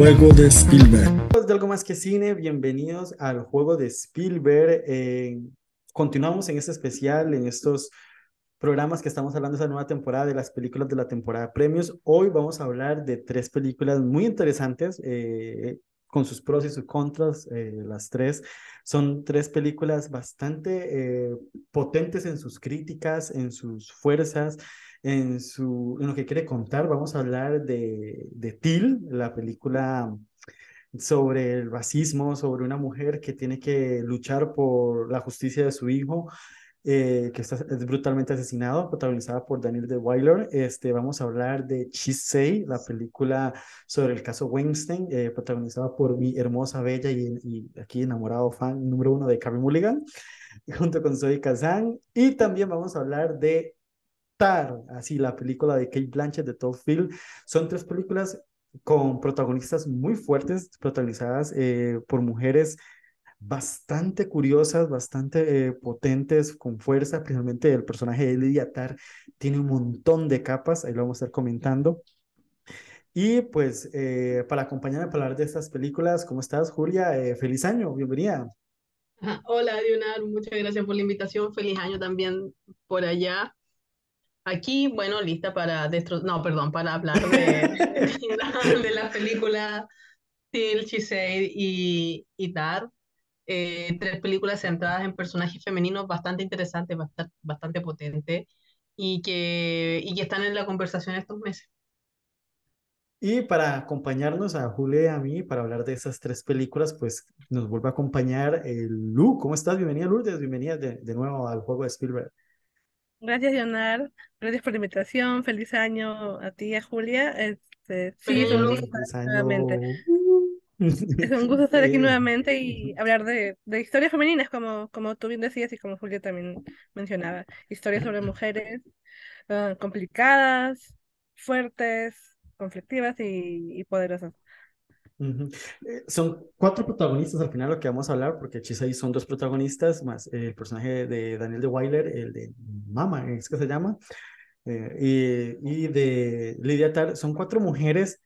Juego de Spielberg. De algo más que cine, bienvenidos al juego de Spielberg. Eh, continuamos en este especial, en estos programas que estamos hablando de esa nueva temporada de las películas de la temporada premios. Hoy vamos a hablar de tres películas muy interesantes, eh, con sus pros y sus contras, eh, las tres. Son tres películas bastante potentes en sus críticas, en sus fuerzas, en, su, en lo que quiere contar. Vamos a hablar de, de Till, la película sobre el racismo, sobre una mujer que tiene que luchar por la justicia de su hijo, eh, que está, es brutalmente asesinado, protagonizada por Daniel de Weiler. Este, vamos a hablar de Chisei, la película sobre el caso Weinstein, eh, protagonizada por mi hermosa, bella y, y, aquí enamorado fan número uno de Carrie Mulligan, junto con Zoe Kazan. Y también vamos a hablar de así la película de Kate Blanchett de Todd Field. Son tres películas con protagonistas muy fuertes, protagonizadas eh, por mujeres bastante curiosas, bastante eh, potentes, con fuerza, principalmente el personaje de Lydia Tar tiene un montón de capas, ahí lo vamos a estar comentando. Y pues eh, para acompañarme para hablar de estas películas, ¿cómo estás Julia? feliz año, bienvenida. Hola Dionar, muchas gracias por la invitación, feliz año también por allá. Aquí, bueno, lista para destro... no, perdón, para hablar de, de la película Till, Chisei y, y Tar. Eh, tres películas centradas en personajes femeninos bastante interesantes, bastante, bastante potentes y que, y que están en la conversación estos meses. Y para acompañarnos a Julia y a mí, para hablar de esas tres películas, pues nos vuelve a acompañar el Lu. ¿Cómo estás? Bienvenida, Lourdes. Bienvenida de, de nuevo al juego de Spielberg. Gracias, Leonard. Gracias por la invitación. Feliz año a ti y a Julia. Este, sí, es un gusto estar nuevamente. Es un gusto estar aquí nuevamente y hablar de, de historias femeninas, como, como tú bien decías y como Julia también mencionaba. Historias sobre mujeres uh, complicadas, fuertes, conflictivas y, y poderosas. Eh, son cuatro protagonistas al final lo que vamos a hablar, porque Chisei son dos protagonistas, más el personaje de Daniel de Weiler, el de Mama, es que se llama, eh, y, y, de Lidia Tar. Son cuatro mujeres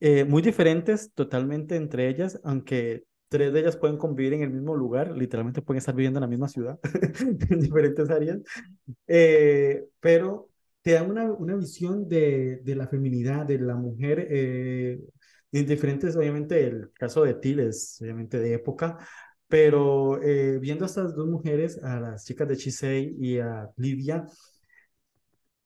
eh, muy diferentes totalmente entre ellas, aunque tres de ellas pueden convivir en el mismo lugar, literalmente pueden estar viviendo en la misma ciudad, en diferentes áreas, pero te dan una, una visión de, de la feminidad, de la mujer diferentes, obviamente, el caso de Til es obviamente de época, pero eh, viendo a estas dos mujeres, a las chicas de Chisei y a Lidia,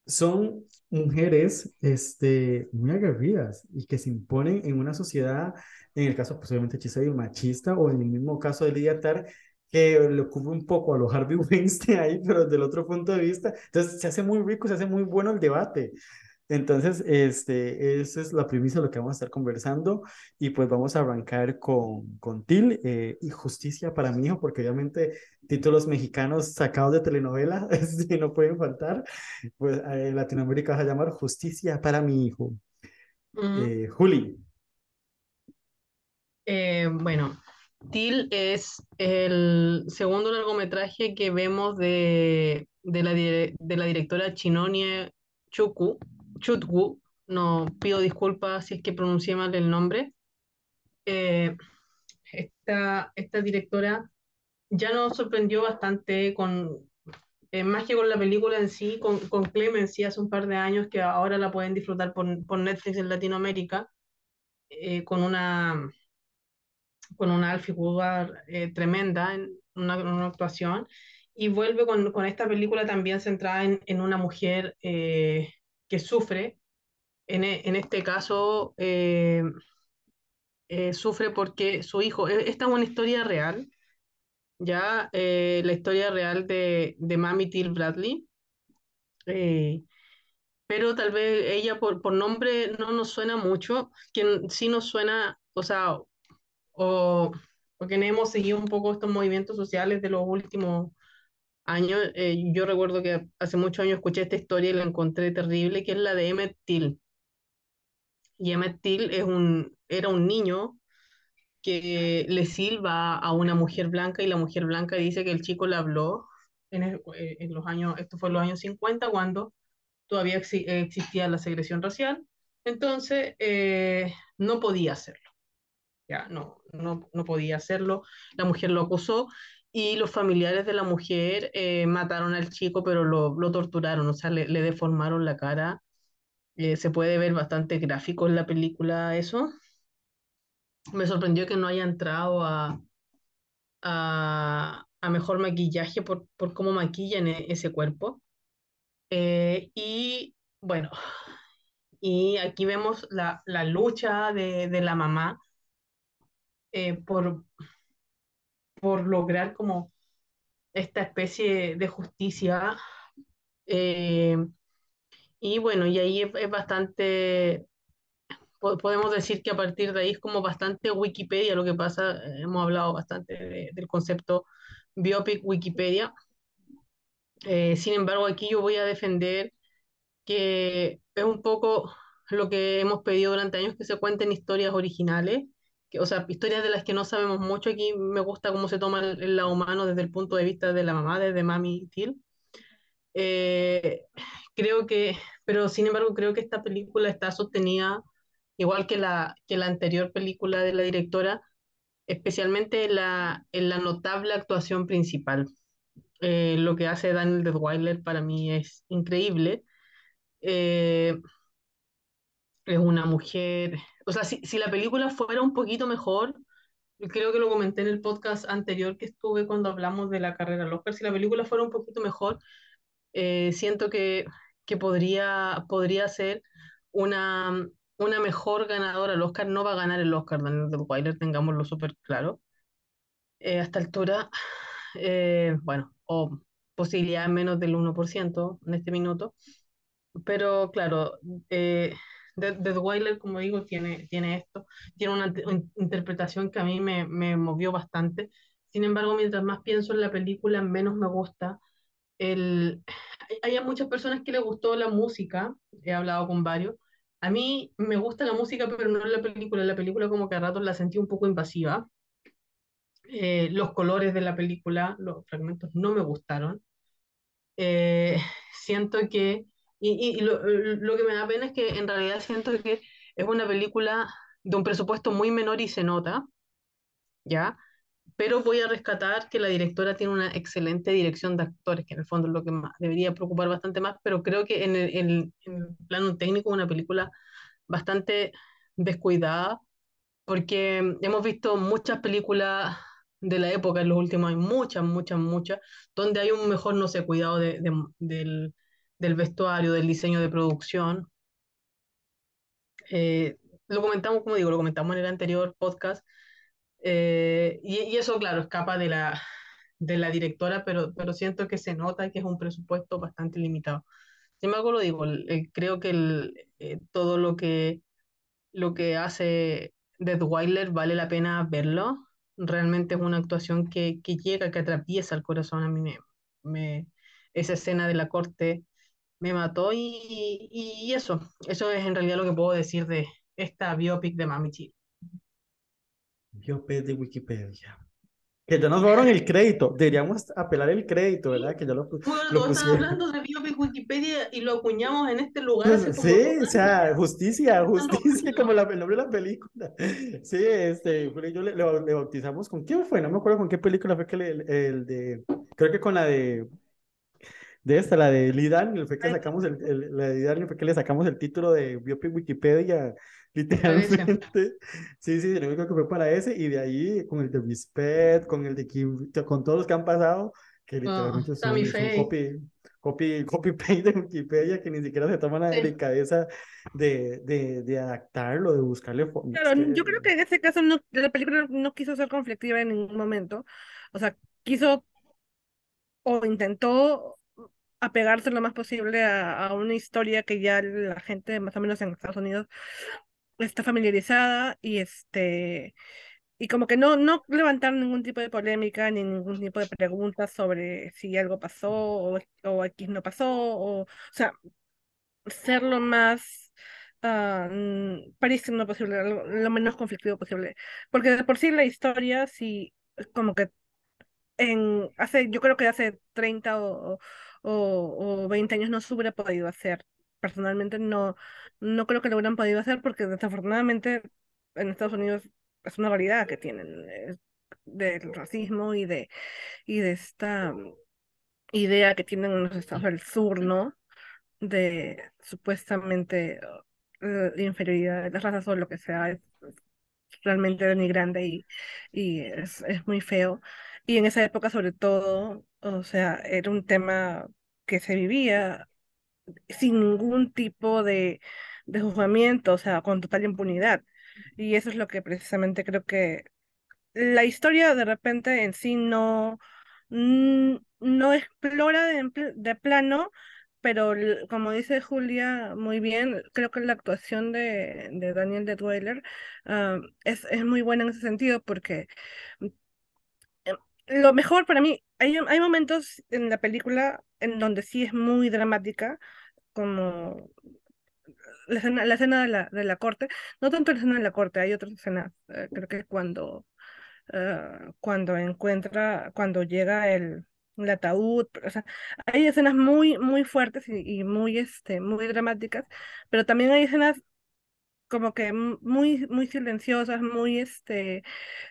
son mujeres este, muy aguerridas y que se imponen en una sociedad, en el caso, pues obviamente Chisei, machista, o en el mismo caso de Lidia Tar, que le ocurre un poco a los Harvey Weinstein ahí, pero desde el otro punto de vista. Entonces se hace muy rico, se hace muy bueno el debate. Entonces, este, esa es la premisa de lo que vamos a estar conversando y pues vamos a arrancar con, con Til eh, y Justicia para mi hijo, porque obviamente títulos mexicanos sacados de telenovela, si no pueden faltar, pues en Latinoamérica va a llamar Justicia para mi hijo. Eh, Juli. Eh, bueno, Til es el segundo largometraje que vemos de, de, la, de la directora Chinonie Chuku, Chutwu, no pido disculpas si es que pronuncié mal el nombre. Eh, esta, esta directora ya nos sorprendió bastante con, eh, más que con la película en sí, con, con Clemency hace un par de años, que ahora la pueden disfrutar por, por Netflix en Latinoamérica, eh, con una con una Alfie tremenda en una, una, actuación, y vuelve con, con, esta película también centrada en, en una mujer que sufre, en, e, en este caso, eh, eh, sufre porque su hijo, e, esta es una historia real, ya eh, la historia real de, de Mami Till Bradley, pero tal vez ella por, por nombre no nos suena mucho, quien sí nos suena, o sea, o, o hemos seguido un poco estos movimientos sociales de los últimos años, eh, yo recuerdo que hace muchos años escuché esta historia y la encontré terrible, que es la de Emmett Till. Y Emmett Till es un, era un niño que le silba a una mujer blanca y la mujer blanca dice que el chico le habló en, eh, los años, esto fue los años 50 cuando todavía existía la segregación racial. Entonces, eh, no podía hacerlo. Ya, no, no, no podía hacerlo. La mujer lo acusó y los familiares de la mujer eh, mataron al chico, pero lo, lo torturaron, o sea, le, le deformaron la cara. Eh, se puede ver bastante gráfico en la película eso. Me sorprendió que no haya entrado a, a, a mejor maquillaje por, por cómo maquillan e- ese cuerpo. Eh, y bueno, y aquí vemos la, la lucha de, de la mamá eh, por, por lograr como esta especie de justicia. eh, y bueno, y ahí es, es bastante, po- podemos decir que a partir de ahí es como bastante Wikipedia lo que pasa, eh, hemos hablado bastante de- del concepto biopic Wikipedia. Eh, sin embargo, aquí yo voy a defender que es un poco lo que hemos pedido durante años, que se cuenten historias originales, o sea, historias de las que no sabemos mucho. Aquí me gusta cómo se toma el, el lado humano desde el punto de vista de la mamá, desde Mami Till. Eh, creo que, pero sin embargo, creo que esta película está sostenida, igual que la, que la anterior película de la directora, especialmente en la, en la notable actuación principal. Eh, lo que hace Daniel Deadwyler para mí es increíble. Eh, es una mujer, o sea, si, si la película fuera un poquito mejor, creo que lo comenté en el podcast anterior que estuve cuando hablamos de la carrera al Oscar, si la película fuera un poquito mejor, eh, siento que, que podría, podría ser una, una mejor ganadora al Oscar. No va a ganar el Oscar Daniel Deadwyler, tengámoslo súper claro. Eh, a esta altura, eh, bueno, o posibilidad menos del 1% en este minuto. Pero claro, Dead- Deadwyler, como digo, tiene, tiene esto, tiene una interpretación que a mí me, me movió bastante. Sin embargo, mientras más pienso en la película, menos me gusta. El... Hay muchas personas que les gustó la música, he hablado con varios. A mí me gusta la música, pero no la película. La película como que a ratos la sentí un poco invasiva. Eh, los colores de la película, los fragmentos no me gustaron eh, siento que, y, y- lo, lo que me da pena es que en realidad siento que es una película de un presupuesto muy menor y se nota, ¿ya? Pero voy a rescatar que la directora tiene una excelente dirección de actores, que en el fondo es lo que más, debería preocupar bastante más, pero creo que en el, en- en el plano técnico es una película bastante descuidada porque hemos visto muchas películas de la época en los últimos años, muchas, muchas, muchas, donde hay un mejor, no sé, cuidado de- de- del, del vestuario, del diseño de producción. Eh, lo comentamos, como digo, lo comentamos en el anterior podcast, eh, y, y eso, claro, escapa de la, de la directora, pero, pero siento que se nota que es un presupuesto bastante limitado. Sin embargo, lo digo, creo que eh, todo lo que lo que hace Deadwyler vale la pena verlo. Realmente es una actuación que, que llega, que atraviesa el corazón. A mí me, me- esa escena de la corte me mató y, y eso, eso es en realidad lo que puedo decir de esta biopic de Mami Chi. Biopic de Wikipedia. Que ya nos robaron el crédito. Deberíamos apelar el crédito, ¿verdad? Que ya lo, Bueno, lo están hablando de biopic Wikipedia y lo acuñamos en este lugar como Sí, o sea, justicia, justicia, como la, el nombre de la película. Sí, este, Julio y yo le, le bau- le bautizamos con quién fue, no me acuerdo con qué película fue que le, el, el de, creo que con la de, de esta, la de Lee Daniel, fue que sacamos el, el- la de Lee Daniel, fue que le sacamos el título de Biopic Wikipedia, literalmente. Sí, sí, yo creo que fue para ese, y de ahí con el de Respect, con el de Kim, con todos los que han pasado, que Ah, literalmente son, son copy, copy, copy paste de Wikipedia, que ni siquiera se toman la Sí. delicadeza de, de, de adaptarlo, de buscarle. Claro, yo creo que en este caso no, la película no quiso ser conflictiva en ningún momento. O sea, quiso o intentó apegarse lo más posible a, una historia que ya la gente más o menos en Estados Unidos está familiarizada y este y como que no no levantar ningún tipo de polémica ni ningún tipo de preguntas sobre si algo pasó o, o X no pasó o, sea, ser lo más ah, mm, parísimo posible, lo, lo menos conflictivo posible. Porque de por sí la historia sí como que en hace, yo creo que hace 30 o, o, o 20 años no se hubiera podido hacer. Personalmente no, no creo que lo hubieran podido hacer porque desafortunadamente en Estados Unidos es una realidad que tienen eh, del racismo y de, y de esta idea que tienen en los estados del sur, ¿no? De supuestamente uh, inferioridad de las razas o lo que sea, es, realmente denigrante y, y es, es muy feo. Y en esa época, sobre todo, o sea, era un tema que se vivía sin ningún tipo de, de juzgamiento, o sea, con total impunidad. Y eso es lo que precisamente creo que la historia de repente en sí no, no explora de, plano, pero como dice Julia muy bien, creo que la actuación de, de Daniel de Dweller ah, es, es muy buena en ese sentido porque lo mejor para mí, hay, hay momentos en la película en donde sí es muy dramática, como la escena, la escena de, la, de la corte, no tanto la escena de la corte, hay otras escenas, eh, creo que cuando Ah, cuando encuentra, cuando llega el, ataúd, o sea, hay escenas muy, muy fuertes y, y, muy, este, muy dramáticas, pero también hay escenas como que muy, muy silenciosas, muy, este,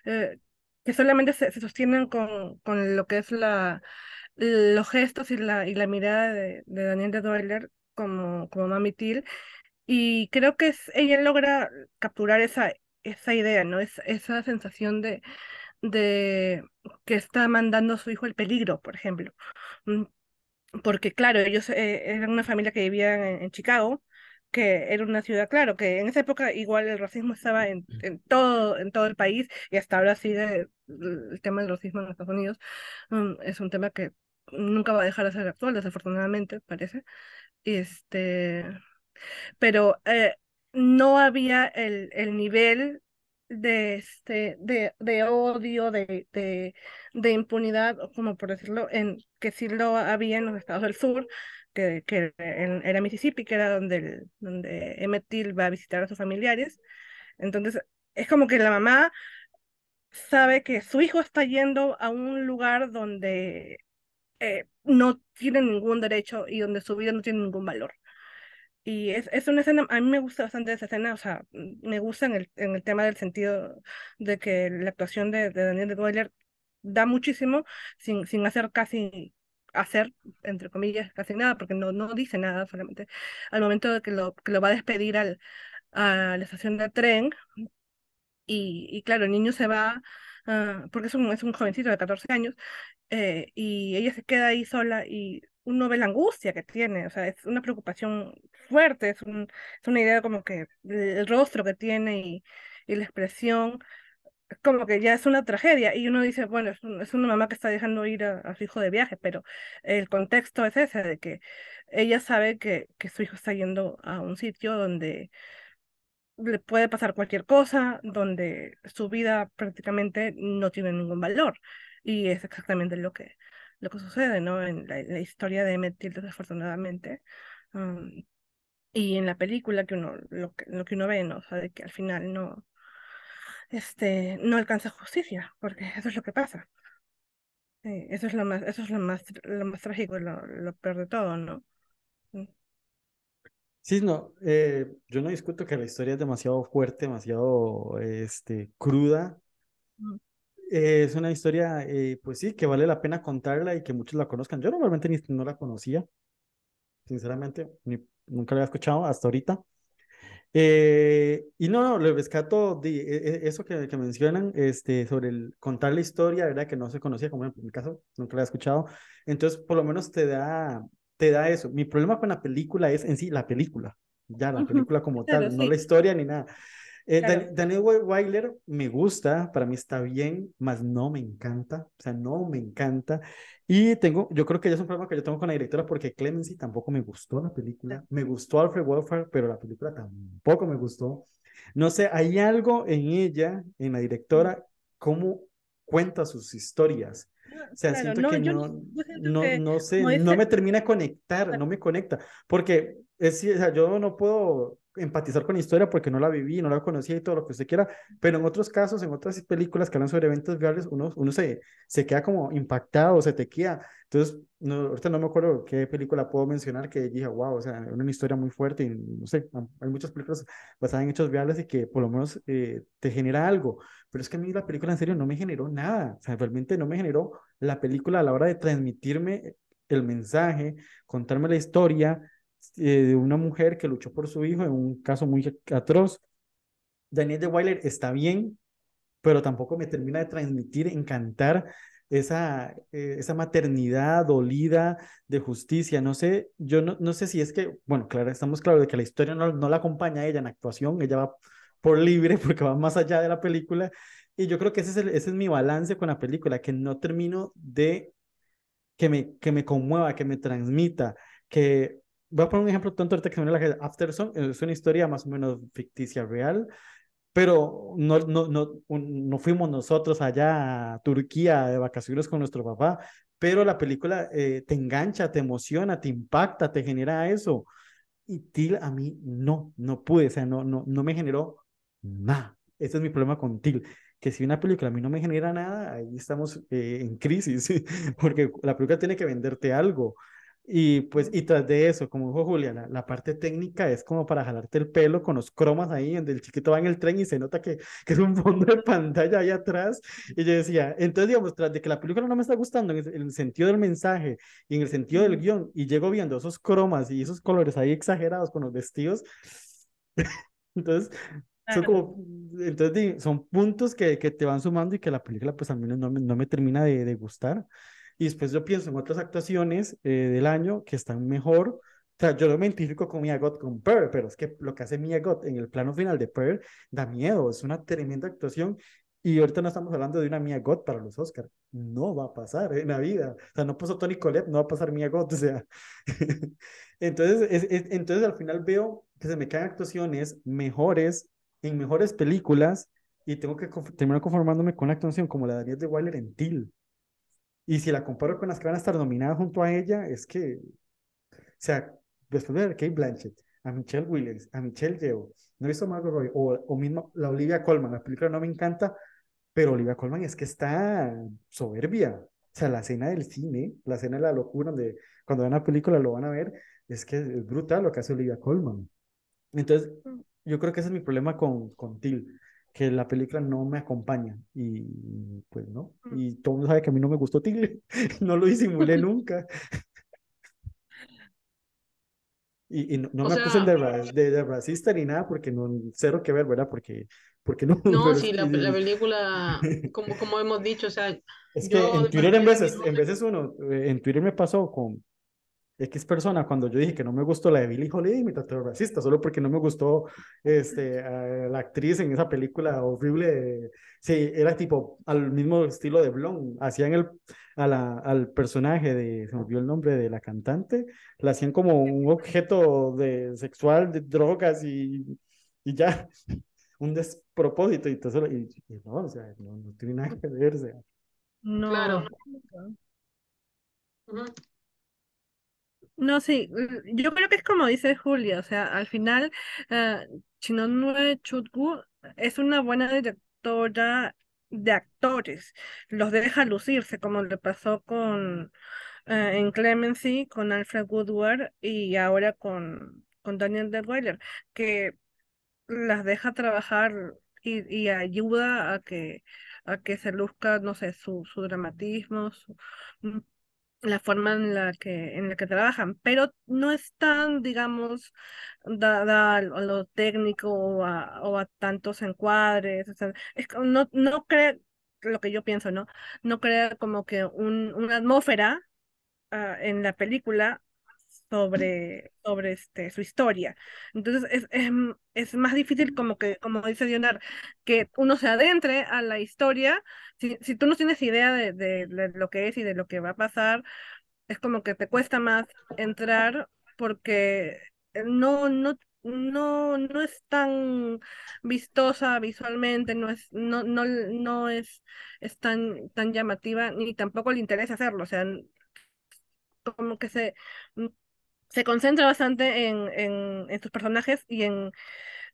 eh, que solamente se, se, sostienen con, con lo que es la, los gestos y la, y la mirada de, de Daniel de Doyle como, como Mami Till, y creo que es, ella logra capturar esa, esa idea, ¿no? Es, esa sensación de, de que está mandando a su hijo el peligro, por ejemplo. Mm, porque, claro, ellos eh, eran una familia que vivía en, Chicago, que era una ciudad, claro, que en esa época igual el racismo estaba en, en todo, en todo el país y hasta ahora sigue el tema del racismo en Estados Unidos. Mm, es un tema que nunca va a dejar de ser actual, desafortunadamente, parece. Este, pero eh, no había el, el nivel de, este, de, de odio, de, de, de, impunidad, como por decirlo, en, que sí lo había en los estados del sur, que, era Mississippi, que era donde, donde Emmett Till va a visitar a sus familiares. Entonces, es como que la mamá sabe que su hijo está yendo a un lugar donde eh, no tiene ningún derecho y donde su vida no tiene ningún valor. Y es, es una escena, a mí me gusta bastante esa escena, o sea, me gusta en el, en el tema del sentido de que la actuación de, Daniel de da muchísimo sin, sin hacer casi, hacer, entre comillas, casi nada, porque no, no dice nada, solamente al momento de que lo, que lo va a despedir al, a la estación de tren, y, y claro, el niño se va, uh, porque es un, es un jovencito de 14 años, eh, y ella se queda ahí sola y uno ve la angustia que tiene, o sea, es una preocupación fuerte, es, un, es una idea como que el rostro que tiene y, y la expresión, como que ya es una tragedia. Y uno dice, bueno, es, es una mamá que está dejando ir a, a, su hijo de viaje, pero el contexto es ese, de que ella sabe que, que su hijo está yendo a un sitio donde le puede pasar cualquier cosa, donde su vida prácticamente no tiene ningún valor. Y es exactamente lo que, lo que sucede, ¿no? En la, la historia de Emmett desafortunadamente. Um, y en la película que uno, lo que, lo que uno ve, ¿no? O sea, de que al final no, este, no alcanza justicia, porque eso es lo que pasa. Sí, eso es lo más, eso es lo más, lo más trágico, lo, lo peor de todo, ¿no? Mm. Sí, no, eh, yo no discuto que la historia es demasiado fuerte, demasiado este, cruda. Mm. Eh, es una historia, eh, pues sí, que vale la pena contarla y que muchos la conozcan. Yo normalmente ni, no la conocía, sinceramente, ni, nunca la había escuchado hasta ahorita. Eh, y no, no, le rescato de, e, eso que, que, mencionan este, sobre el contar la historia, ¿verdad? Que no se conocía, como en mi caso, nunca la había escuchado. Entonces, por lo menos te da, te da eso. Mi problema con la película es en sí la película, ya la película como tal, no la historia ni nada. Eh, claro. Daniel Weiler me gusta, para mí está bien, más no me encanta, o sea, no me encanta. Y tengo, yo creo que ya es un problema que yo tengo con la directora porque Clemency tampoco me gustó la película. Me gustó Alfred Wolford, pero la película tampoco me gustó. No sé, hay algo en ella, en la directora, cómo cuenta sus historias. O sea, claro, siento no, que no, siento no, que no sé, no me termina de conectar, no me conecta, porque es, o sea, yo no puedo empatizar con la historia porque no la viví, no la conocía y todo lo que usted quiera, pero en otros casos, en otras películas que hablan sobre eventos reales, uno, uno se, se queda como impactado, se te queda. Entonces, no, ahorita no me acuerdo qué película puedo mencionar que dije, wow, o sea, una historia muy fuerte y no sé, hay muchas películas basadas en hechos reales y que por lo menos eh, te genera algo, pero es que a mí la película en serio no me generó nada, o sea, realmente no me generó la película a la hora de transmitirme el mensaje, contarme la historia, eh, de una mujer que luchó por su hijo en un caso muy atroz. Daniel de Weiler está bien, pero tampoco me termina de transmitir, encantar esa, eh, esa maternidad dolida de justicia. No sé, yo no, no sé si es que, bueno, claro, estamos claros de que la historia no, no la acompaña ella en actuación, ella va por libre porque va más allá de la película. Y yo creo que ese es, ese es mi balance con la película, que no termino de que me, que me conmueva, que me transmita, que voy a poner un ejemplo tonto ahorita que me la Afterson es una historia más o menos ficticia, real, pero no, no, no, no fuimos nosotros allá a Turquía de vacaciones con nuestro papá, pero la película eh, te engancha, te emociona, te impacta, te genera eso. Y Till a mí no, no pude, o sea, no, no, no me generó nada. Ese es mi problema con Till que si una película a mí no me genera nada, ahí estamos eh, en crisis, porque la película tiene que venderte algo. Y pues, y tras de eso, como dijo Julia, la, parte técnica es como para jalarte el pelo con los cromas ahí, donde el chiquito va en el tren y se nota que, que es un fondo de pantalla ahí atrás. Y yo decía, entonces, digamos, tras de que la película no me está gustando en el, sentido del mensaje y en el sentido del guion, y llego viendo esos cromas y esos colores ahí exagerados con los vestidos, entonces, son como, entonces, son puntos que, que te van sumando y que la película, pues, al menos no me, no me termina de, de gustar. Y después yo pienso en otras actuaciones eh, del año que están mejor. O sea, yo me identifico con Mia Goth con Pearl, pero es que lo que hace Mia Goth en el plano final de Pearl da miedo, es una tremenda actuación. Y ahorita no estamos hablando de una Mia Goth para los Oscars. No va a pasar en la vida. O sea, no pasó Tony Collette, no va a pasar Mia Goth. O sea, entonces, es, entonces al final veo que se me caen actuaciones mejores en mejores películas y tengo que terminar conformándome con una actuación como la de Daniel de Weiler en Till. Y si la comparo con las que van a estar nominadas junto a ella, es que, o sea, después de ver Kate Blanchett, a Michelle Williams, a Michelle Yeoh, no he visto Margot Robbie, o, o mismo la Olivia Colman, la película no me encanta, pero Olivia Colman es que está soberbia. O sea, la escena del cine, la escena de la locura, donde cuando vean la película lo van a ver, es que es brutal lo que hace Olivia Colman. Entonces, mm. yo creo que ese es mi problema con, con Till que la película no me acompaña y pues no, mm. y todo el mundo sabe que a mí no me gustó Tigre, no lo disimulé nunca. Y, no, me acusen de, de, racista ni nada, porque no, cero que ver, ¿verdad? Porque, porque no. No, sí, la, la, película, como, como hemos dicho, o sea. Es que en Twitter, en veces, en veces uno, eh, en Twitter me pasó con, X persona, cuando yo dije que no me gustó la de Billie Holiday, me trató racista, solo porque no me gustó este, la actriz en esa película horrible. Sí, era tipo al mismo estilo de Blonde. Hacían el, a la, al personaje de, se me olvidó el nombre de la cantante, la hacían como un objeto de, sexual, de drogas y, y ya, un despropósito. Y, entonces, y, no, o sea, no, tiene nada que ver. O sea. No. Claro. No, sí, mm, yo creo que es como dice Julia, o sea, al final uh, Chinonue Chutgu es una buena directora de actores, los deja lucirse como le pasó con eh, en Clemency, con Alfred Woodward y ahora con, con Daniel Weiler, que las deja trabajar y, y ayuda a que a que se luzca, no sé, su, su dramatismo, su, mm, la forma en la que, en la que trabajan, pero no están, digamos, dada a lo técnico o a, tantos encuadres, o sea, es, no, no crea, lo que yo pienso, ¿no? No crea como que un, una atmósfera uh, en la película sobre, sobre este, su historia. Entonces es, es, es, más difícil como que, como dice Dionar, que uno se adentre a la historia. Si, si tú no tienes idea de, de, lo que es y de lo que va a pasar, es como que te cuesta más entrar porque no, no, no, no es tan vistosa visualmente, no es, no, no, no es, es tan, tan llamativa, ni tampoco le interesa hacerlo. O sea, como que se se concentra bastante en, en, en sus personajes y en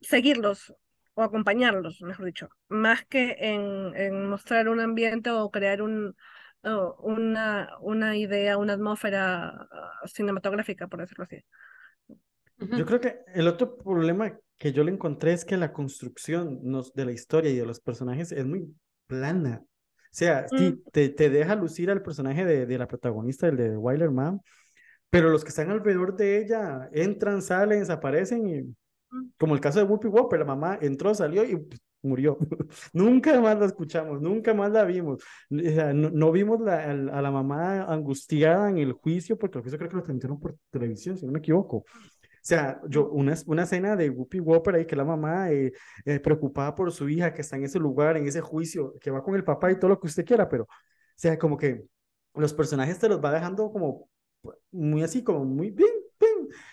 seguirlos o acompañarlos, mejor dicho, más que en, en mostrar un ambiente o crear un, una, una idea, una atmósfera ah, cinematográfica, por decirlo así. Yo creo que el otro problema que yo le encontré es que la construcción nos, de la historia y de los personajes es muy plana. O sea, sí, mm. te, te, deja lucir al personaje de, de la protagonista, el de Wyler Man, pero los que están alrededor de ella entran, salen, desaparecen y como el caso de Whoopi Whopper, la mamá entró, salió y murió. nunca más la escuchamos, nunca más la vimos. no, vimos la, a, la mamá angustiada en el juicio, porque el juicio creo que lo transmitieron por televisión, si no me equivoco. O sea, yo, una, una escena de Whoopi Whopper ahí que la mamá eh, eh, preocupada por su hija que está en ese lugar, en ese juicio, que va con el papá y todo lo que usted quiera, pero, o sea, como que los personajes te los va dejando como muy así, como muy bien.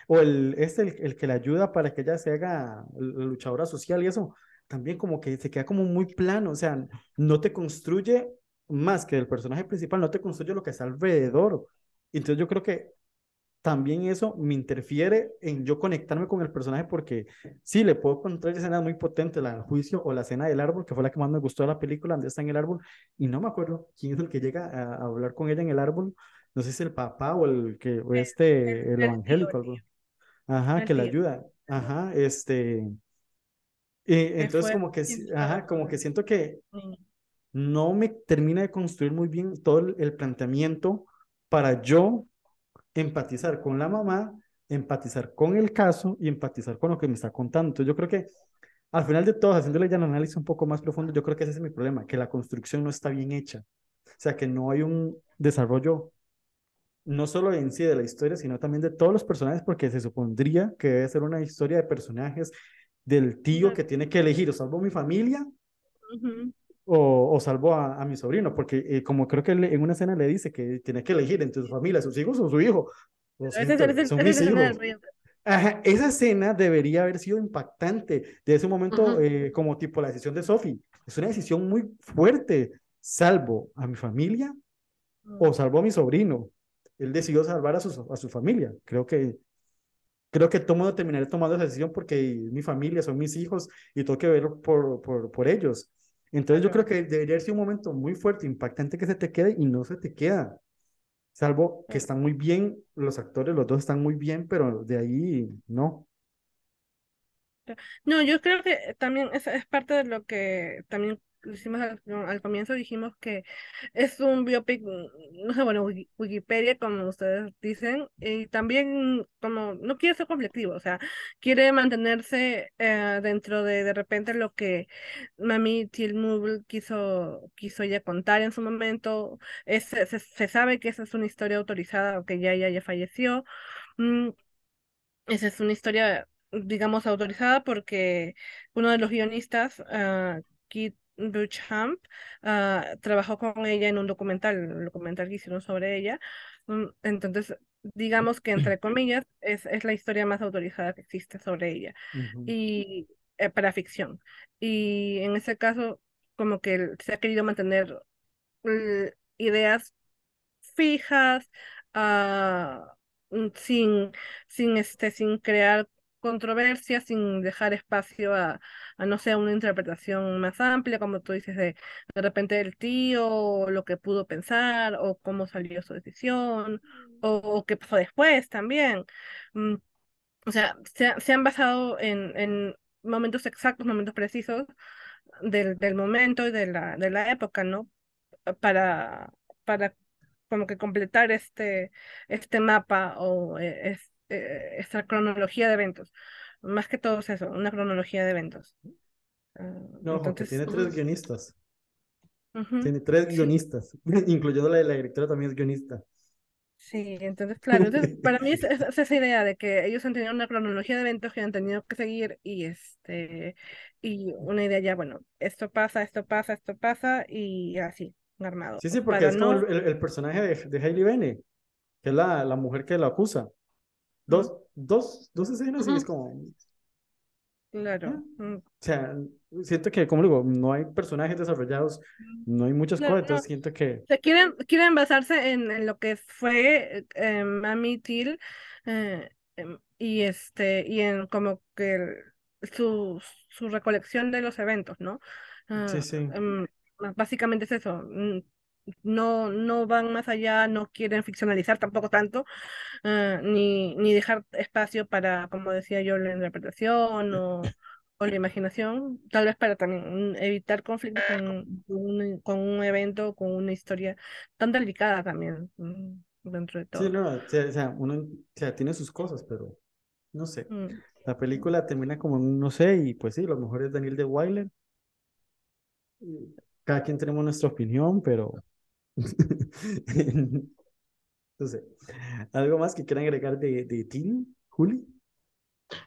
O el, es el, el que le ayuda para que ella se haga luchadora social y eso también como que se queda como muy plano, o sea, no te construye más que el personaje principal, no te construye lo que está alrededor. Entonces yo creo que también eso me interfiere en yo conectarme con el personaje porque sí, le puedo contar escenas muy potentes, la del juicio o la escena del árbol, que fue la que más me gustó de la película, donde está en el árbol, y no me acuerdo quién es el que llega a, hablar con ella en el árbol, no sé si el papá o el que, o este, el, evangélico, Ajá, que le ayuda. Ajá, este, entonces como que, ajá, como que siento que no me termina de construir muy bien todo el, planteamiento para yo empatizar con la mamá, empatizar con el caso y empatizar con lo que me está contando. Entonces yo creo que al final de todo, haciéndole ya un análisis un poco más profundo, yo creo que ese es mi problema, que la construcción no está bien hecha. O sea, que no hay un desarrollo no solo en sí de la historia, sino también de todos los personajes, porque se supondría que debe ser una historia de personajes del tío que tiene que elegir, o salvo a mi familia o, o, salvo a, a, mi sobrino, porque eh, como creo que en una escena le dice que tiene que elegir entre su familia, sus hijos o su hijo. son mis hijos. esa escena debería haber sido impactante de ese momento, eh, como tipo la decisión de Sophie. Es una decisión muy fuerte. Salvo a mi familia o salvo a mi sobrino. Él decidió salvar a su, a su familia. Creo que creo que todo mundo terminaré tomando esa decisión porque mi familia, son mis hijos y tengo que verlo por, por, por ellos. Entonces yo creo que debería ser un momento muy fuerte, impactante que se te quede y no se te queda. Salvo que están muy bien, los actores, los dos están muy bien, pero de ahí no. No, yo creo que también es, es parte de lo que también hicimos al, comienzo, dijimos que es un biopic, no sé, bueno, Wikipedia, como ustedes dicen, y también como no quiere ser conflictivo, o sea, quiere mantenerse eh, dentro de de repente lo que Mami Till quiso, quiso ya contar en su momento, es, se, sabe que esa es una historia autorizada, aunque ya ella ya falleció. Mm, esa es una historia digamos, autorizada porque uno de los guionistas, uh, Kit Buchamp uh, trabajó con ella en un documental, un documental que hicieron sobre ella. Mm, entonces, digamos que entre comillas, es, es la historia más autorizada que existe sobre ella. Y eh, para ficción. Y en ese caso, como que se ha querido mantener ideas fijas, uh, sin, sin, este, sin crear controversia sin dejar espacio a, a, no sé, una interpretación más amplia, como tú dices, de, de repente el tío, o lo que pudo pensar, o cómo salió su decisión, o, qué pasó después también. Mm, o sea, se, se han basado en, en momentos exactos, momentos precisos del, del momento y de la, de la época, ¿no? Para, para como que completar este, este mapa o este eh, esta cronología de eventos. Más que todo es eso, una cronología de eventos. Ah, no, porque tiene tres guionistas. Tiene tres guionistas, incluyendo la de la directora también es guionista. Sí, entonces, claro, entonces para mí es, esa idea de que ellos han tenido una cronología de eventos que han tenido que seguir y este y una idea ya, bueno, esto pasa, esto pasa, esto pasa y así, armado. Sí, sí, porque es como el, el, personaje de, de Hailey Bennett, que es la, la mujer que lo acusa dos, dos, dos escenas y es como... Claro. Ah, mm. O sea, siento que, como digo, no hay personajes desarrollados, no hay muchas cosas, no. entonces siento que... O sea, quieren, quieren basarse en, en lo que fue eh, Mami Till eh, em, y este y en como que el- su, su recolección de los eventos, ¿no? Sí, Ah, sí. em, básicamente es eso. No, no van más allá, no quieren ficcionalizar tampoco tanto, ah, ni, ni dejar espacio para, como decía yo, la interpretación o, o la imaginación, tal vez para también evitar conflictos con, con un, con un evento, con una historia tan delicada también, mm, dentro de Sí, todo. no, o sea, uno, o sea, tiene sus cosas, pero no sé. Mm. La película termina como, en un no sé, y pues sí, lo mejor es Daniel de Wilder. Cada quien tenemos nuestra opinión, pero sé. ¿Algo más que quieran agregar de, de Teen, Juli?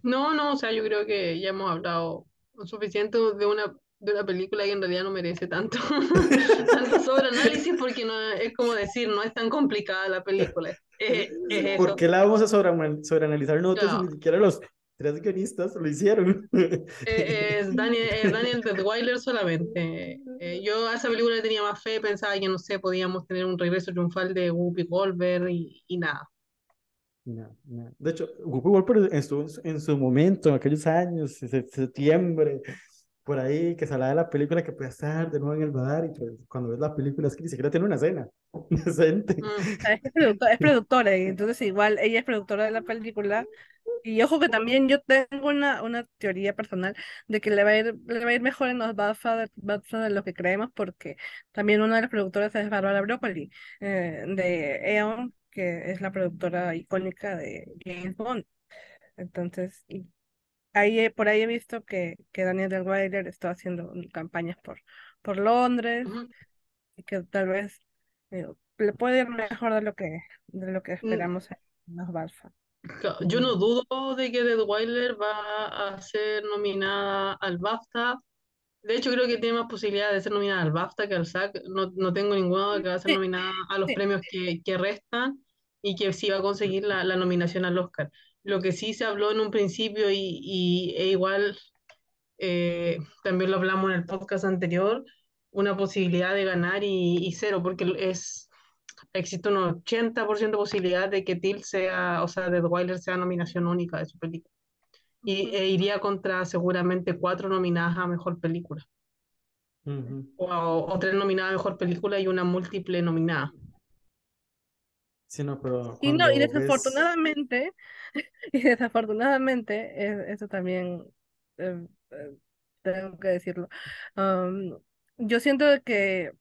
No, no, o sea, yo creo que ya hemos hablado suficiente de una, de una película que en realidad no merece tanto, tanto sobreanálisis porque no es como decir, no es tan complicada la película. Es, es ¿Por eso. qué la vamos a sobre- sobreanalizar nosotros No. ni siquiera los tres guionistas lo hicieron? Eh, es Daniel, es Daniel Detweiler solamente. Eh, yo a esa película le tenía más fe, pensaba que, no sé, podíamos tener un regreso triunfal de Whoopi Goldberg y, y nada. No, no. De hecho, Whoopi Goldberg estuvo en su, en su momento, en aquellos años, en septiembre, por ahí, que se de la película que puede estar de nuevo en el bar, y pues cuando ves la película es que ni siquiera tiene una escena decente. Mm. Es, que es producto- es productora entonces igual ella es productora de la película y ojo que también yo tengo una, una teoría personal de que le va a ir, le va a ir mejor en los BAFTA de lo que creemos porque también una de las productoras es Barbara Broccoli eh, de Eon que es la productora icónica de James Bond entonces ahí por ahí he visto que, que Daniel Delweiler está haciendo campañas por, por Londres Ujú. y que tal vez digo, le puede ir mejor de lo que, de lo que Mm. esperamos en los BAFTA. Ca- Yo no dudo de que Detweiler va a ser nominada al BAFTA. De hecho, creo que tiene más posibilidades de ser nominada al BAFTA que al SAG. No, no tengo ninguna duda de que va a ser nominada a los sí. premios que, que restan y que sí va a conseguir la, la nominación al Oscar. Lo que sí se habló en un principio y, y e igual eh, también lo hablamos en el podcast anterior, una posibilidad de ganar y, y cero, porque es, existe una 80% posibilidad de que Till sea, o sea, de Wilder sea nominación única de su película. Y e iría contra seguramente cuatro nominadas a mejor película. O, o tres nominadas a mejor película y una múltiple nominada. Sí, no, pero Y no, y ves... desafortunadamente, y desafortunadamente, eh, eso también eh, eh, tengo que decirlo. yo siento que,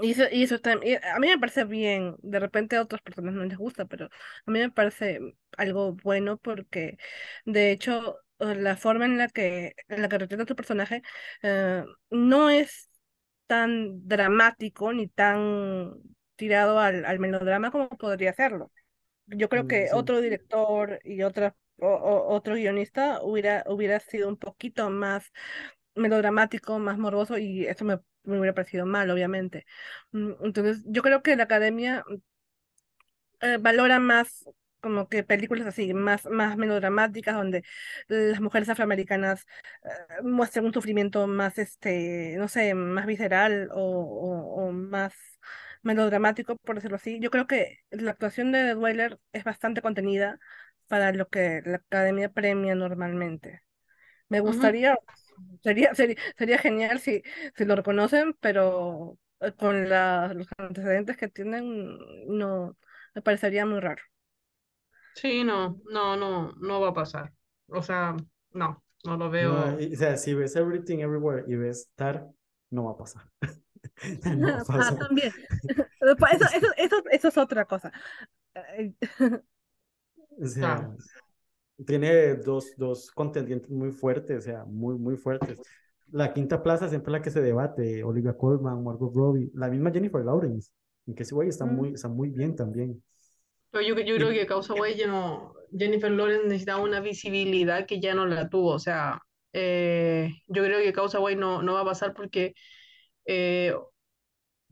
y eso, y eso también, a mí me parece bien, de repente a otras personas no les gusta, pero a mí me parece algo bueno porque, de hecho, la forma en la que, en la que retrata tu personaje eh, no es tan dramático ni tan tirado al, al melodrama como podría serlo. Yo creo Mm, que Sí. otro director y otra, o- o- otro guionista hubiera, hubiera sido un poquito más melodramático, más morboso, y eso me, me hubiera parecido mal, obviamente. Mm, Entonces, yo creo que la academia eh, valora más como que películas así, más, más melodramáticas, donde las mujeres afroamericanas eh, muestran un sufrimiento más, este, no sé, más visceral o, o, o más melodramático, por decirlo así. Yo creo que la actuación de Dweller es bastante contenida para lo que la academia premia normalmente. Me gustaría, sería, sería, sería genial si, si lo reconocen, pero eh, con la, los antecedentes que tienen, no, me parecería muy raro. Sí, no, no, no, no va a pasar. O sea, no, no lo veo. o sea, si ves Everything Everywhere y ves Tar, no va a pasar. No Ah, también. Eso, eso, eso, eso es otra cosa. O sea, tiene dos, dos contendientes muy fuertes, o sea, muy, muy fuertes. La quinta plaza siempre es la que se debate, Olivia Colman, Margot Robbie, la misma Jennifer Lawrence, y que ese güey está Mm. muy, está muy bien también. Pero yo, yo creo que Causa Güey no, Jennifer Lawrence necesitaba una visibilidad que ya no la tuvo. O sea, eh, yo creo que Causa Güey no, no va a pasar porque eh,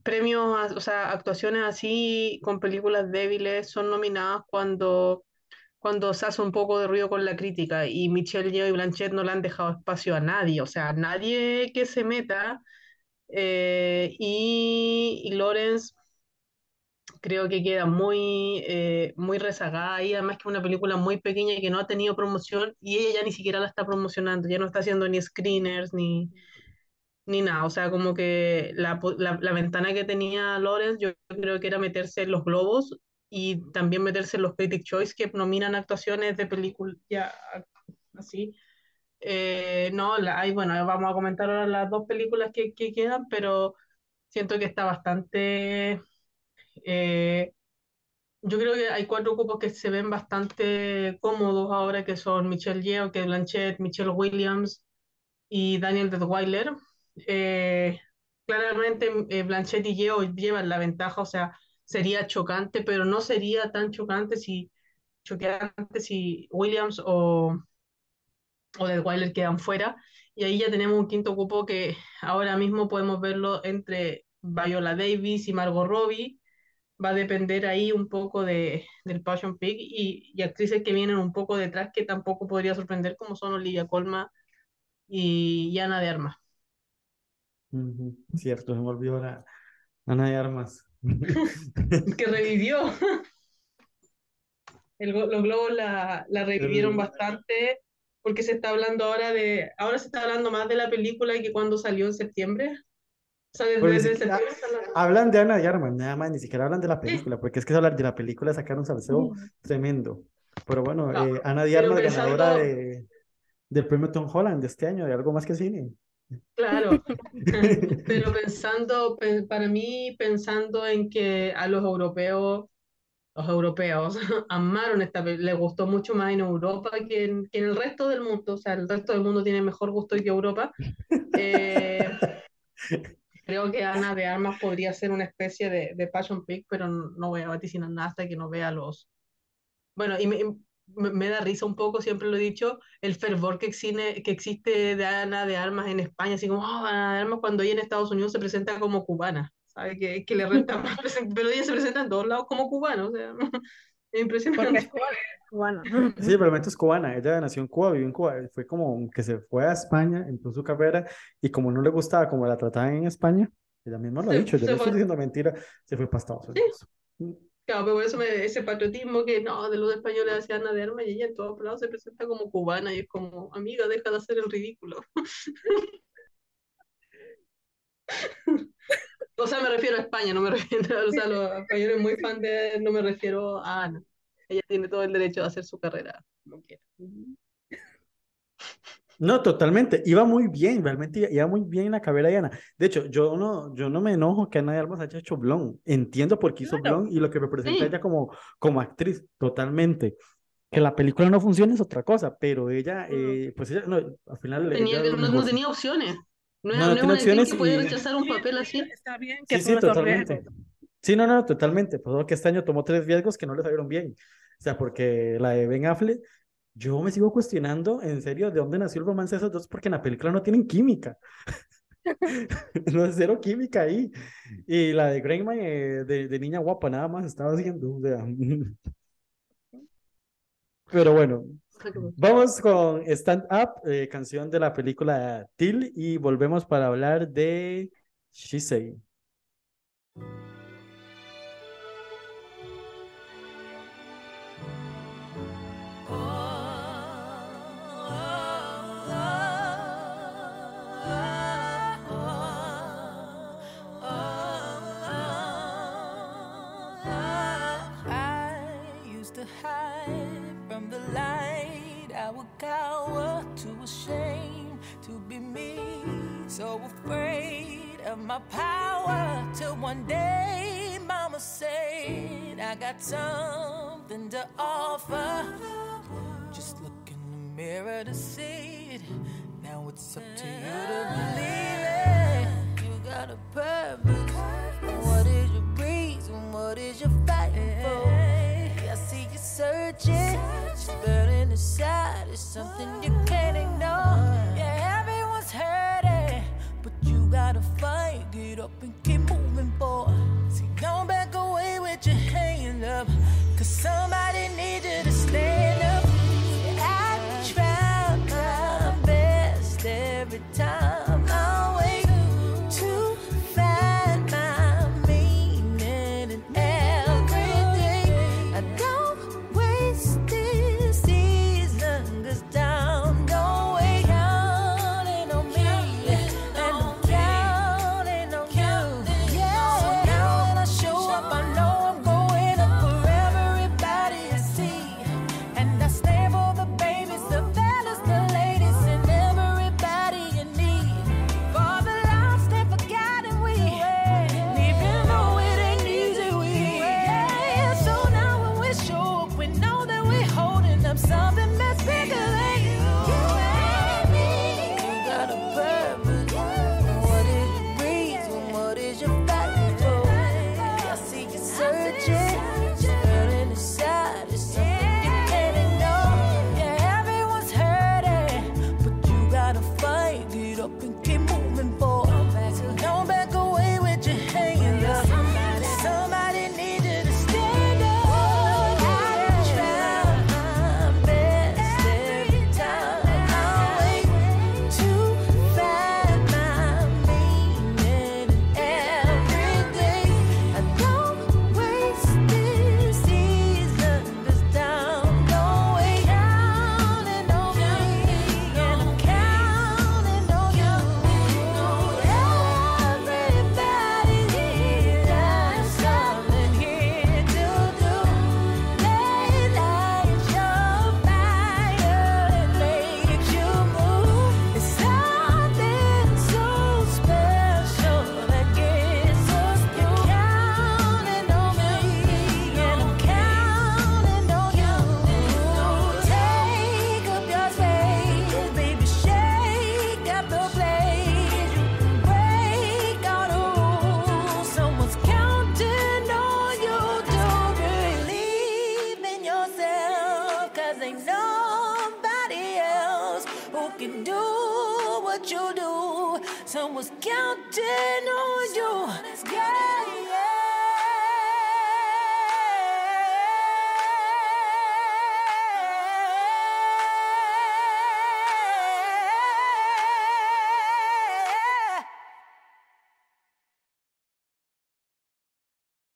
premios, o sea, actuaciones así con películas débiles son nominadas cuando cuando se hace un poco de ruido con la crítica y Michelle Yeoh y Blanchett no le han dejado espacio a nadie, o sea, nadie que se meta eh, y, y Lawrence creo que queda muy, eh, muy rezagada y además que es una película muy pequeña y que no ha tenido promoción y ella ya ni siquiera la está promocionando, ya no está haciendo ni screeners ni, ni nada, o sea, como que la, la, la ventana que tenía Lawrence yo creo que era meterse en los globos y también meterse en los Critic Choice que nominan actuaciones de película, ya así. Eh, no, la, bueno, vamos a comentar ahora las dos películas que, que quedan, pero siento que está bastante... Eh, yo creo que hay cuatro cupos que se ven bastante cómodos ahora, que son Michelle Yeoh, que Blanchett, Michelle Williams y Daniel Detweiler. Eh, claramente eh, Blanchett y Yeoh llevan la ventaja, o sea, sería chocante, pero no sería tan chocante si, chocante si Williams o, o Detweiler quedan fuera. Y ahí ya tenemos un quinto cupo que ahora mismo podemos verlo entre Viola Davis y Margot Robbie. Va a depender ahí un poco de, del Passion Peak y, y actrices que vienen un poco detrás que tampoco podría sorprender, como son Olivia Colma y, Ana de Armas. Cierto, se me olvidó la Ana de Armas. que revivió. El, los globos la, la revivieron bastante porque se está hablando ahora de, ahora se está hablando más de la película que cuando salió en septiembre. O sea, desde, ni desde siquiera- septiembre hablando. Hablan de Ana de Armas, nada más, ni siquiera hablan de la película, porque es que hablar de la película sacar un salseo tremendo. Pero bueno, No, eh, Ana de Armas, ganadora pensando- de, del premio Tom Holland de este año, de algo más que cine. Claro, pero pensando, pe- para mí, pensando en que a los europeos, los europeos amaron esta película, les gustó mucho más en Europa que en, que en el resto del mundo, o sea, el resto del mundo tiene mejor gusto que Europa. Eh, creo que Ana de Armas podría ser una especie de, de Passion Peak, pero no, no voy a vaticinar nada hasta que no vea los... Bueno, y me, me- me da risa un poco, siempre lo he dicho, el fervor que existe, que existe de Ana de Armas en España, así como, oh, Ana de Armas cuando ella en Estados Unidos se presenta como cubana, ¿sabe? Que, que le renta más, pero ella se presenta en todos lados como cubana, o sea, es Porque impresionante. es cubana. Sí, realmente es cubana, ella nació en Cuba, vivió en Cuba, fue como que se fue a España, empezó su carrera y como no le gustaba como la trataban en España, ella misma lo ha dicho, yo se no estoy fue. diciendo mentira, se fue para Estados Unidos. Claro, pero eso me- ese patriotismo que no, de los españoles hacia Ana de Armas y ella en todos lados se presenta como cubana y es como, amiga, deja de hacer el ridículo. O sea, me refiero a España, no me refiero, o sea, los españoles muy fan de, no me refiero a Ana. Ella tiene todo el derecho de hacer su carrera como quiera. No, totalmente. Iba muy bien, realmente iba- iba muy bien la carrera de Ana. De hecho, yo no, yo no me enojo que Ana de Armas haya hecho Blonde. Entiendo por qué hizo Claro. Blonde y lo que representa Sí. ella como, como actriz, totalmente. Que la película no funcione es otra cosa, pero ella, eh, pues ella, no, al final Tenía, ella no, no tenía opciones. No, No, no actriz opciones que puede y- rechazar un papel así. Está bien que Sí, sí, totalmente. riesgos. Sí, no, no, totalmente. Por eso que este año tomó tres riesgos que no le salieron bien. O sea, porque la de Ben Affleck, yo me sigo cuestionando, en serio, de dónde nació el romance de esos dos, porque en la película no tienen química. No es cero química ahí. Y la de Greyman, eh, de, niña guapa, nada más estaba haciendo. O. Pero bueno, vamos con Stand Up, eh, canción de la película Till, y volvemos para hablar de She Say. Of my power. Till one day, Mama said, I got something to offer. Just look in the mirror to see it. Now it's up to you to believe it. You got a purpose. What is your reason? What is your fighting for? I see you searching, burning inside. It's something you can't up and keep moving forward. See, don't back away with your hand up, cause somebody needs